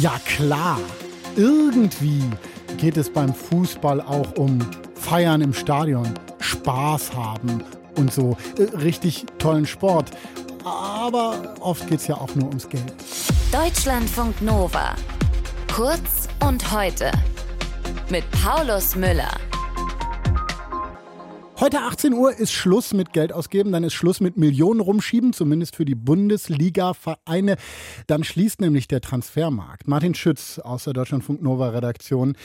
Ja klar, irgendwie geht es beim Fußball auch um Feiern im Stadion, Spaß haben und so äh, richtig tollen Sport. Aber oft geht es ja auch nur ums Geld. Deutschlandfunk Nova. Kurz und heute. Mit Paulus Müller. Heute 18 Uhr ist Schluss mit Geld ausgeben, dann ist Schluss mit Millionen rumschieben, zumindest für die Bundesliga-Vereine. Dann schließt nämlich der Transfermarkt. Martin Schütz aus der Deutschlandfunk Nova Redaktion.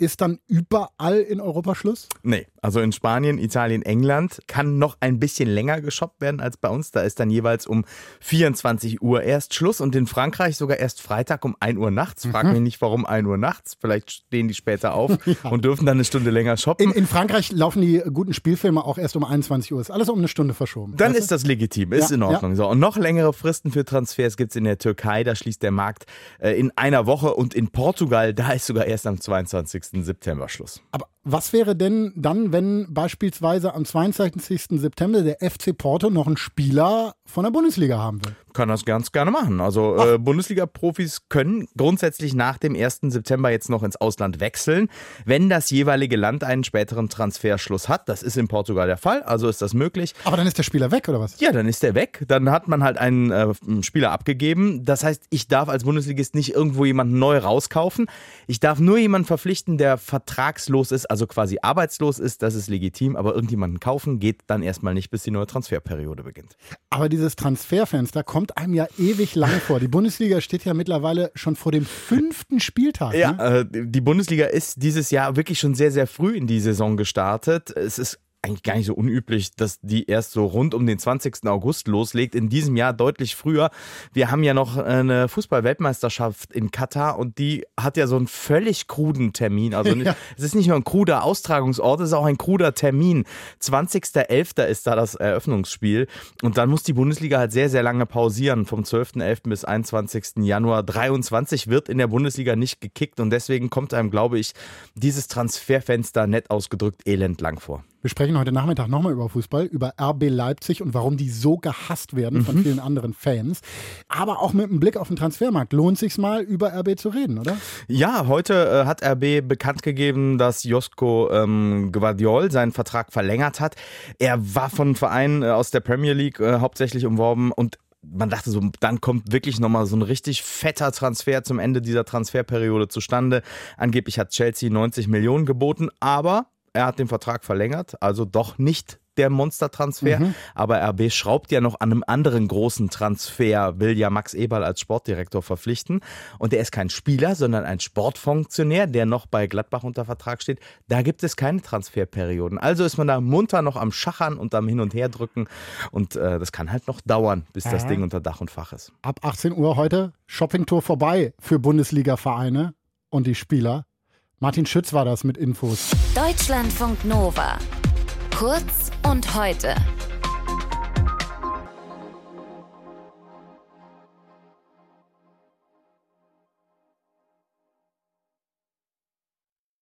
Ist dann überall in Europa Schluss? Nee, also in Spanien, Italien, England kann noch ein bisschen länger geshoppt werden als bei uns. Da ist dann jeweils um 24 Uhr erst Schluss und in Frankreich sogar erst Freitag um 1 Uhr nachts. Frag mhm. mich nicht, warum 1 Uhr nachts. Vielleicht stehen die später auf ja. und dürfen dann eine Stunde länger shoppen. In, in, Frankreich laufen die guten Spielfilme auch erst um 21 Uhr. Ist alles um eine Stunde verschoben. Dann ist das legitim, ist ja, in Ordnung. Ja. So, und noch längere Fristen für Transfers gibt es in der Türkei. Da schließt der Markt äh, in einer Woche und in Portugal, da ist sogar erst am 22. September Schluss. Aber was wäre denn dann, wenn beispielsweise am 22. September der FC Porto noch einen Spieler von der Bundesliga haben will? Kann das ganz gerne machen. Also äh, Bundesliga-Profis können grundsätzlich nach dem 1. September jetzt noch ins Ausland wechseln, wenn das jeweilige Land einen späteren Transferschluss hat. Das ist in Portugal der Fall, also ist das möglich. Aber dann ist der Spieler weg, oder was? Ja, dann ist der weg. Dann hat man halt einen äh, Spieler abgegeben. Das heißt, ich darf als Bundesligist nicht irgendwo jemanden neu rauskaufen. Ich darf nur jemanden verpflichten, der vertragslos ist, also quasi arbeitslos ist. Das ist legitim, aber irgendjemanden kaufen geht dann erstmal nicht, bis die neue Transferperiode beginnt. Aber dieses Transferfenster kommt einem ja ewig lang vor. Die Bundesliga steht ja mittlerweile schon vor dem fünften Spieltag. Ja, ne? äh, die Bundesliga ist dieses Jahr wirklich schon sehr, sehr früh in die Saison gestartet. Es ist eigentlich gar nicht so unüblich, dass die erst so rund um den 20. August loslegt. In diesem Jahr deutlich früher. Wir haben ja noch eine Fußball-Weltmeisterschaft in Katar und die hat ja so einen völlig kruden Termin. Also ja. es ist nicht nur ein kruder Austragungsort, es ist auch ein kruder Termin. 20.11. ist da das Eröffnungsspiel und dann muss die Bundesliga halt sehr, sehr lange pausieren. Vom 12.11. bis 21. Januar 23 wird in der Bundesliga nicht gekickt und deswegen kommt einem, glaube ich, dieses Transferfenster nett ausgedrückt elend lang vor. Wir sprechen heute Nachmittag nochmal über Fußball, über RB Leipzig und warum die so gehasst werden von mhm. vielen anderen Fans. Aber auch mit einem Blick auf den Transfermarkt lohnt sich mal über RB zu reden, oder? Ja, heute äh, hat RB bekannt gegeben, dass Josko ähm, Guardiol seinen Vertrag verlängert hat. Er war von Vereinen äh, aus der Premier League äh, hauptsächlich umworben und man dachte so, dann kommt wirklich nochmal so ein richtig fetter Transfer zum Ende dieser Transferperiode zustande. Angeblich hat Chelsea 90 Millionen geboten, aber er hat den Vertrag verlängert, also doch nicht der Monstertransfer. Mhm. Aber RB schraubt ja noch an einem anderen großen Transfer, will ja Max Eberl als Sportdirektor verpflichten. Und er ist kein Spieler, sondern ein Sportfunktionär, der noch bei Gladbach unter Vertrag steht. Da gibt es keine Transferperioden. Also ist man da munter noch am Schachern und am Hin- und Herdrücken. Und äh, das kann halt noch dauern, bis äh. das Ding unter Dach und Fach ist. Ab 18 Uhr heute Shoppingtour vorbei für Bundesliga-Vereine und die Spieler. Martin Schütz war das mit Infos. Deutschlandfunk Nova. Kurz und heute.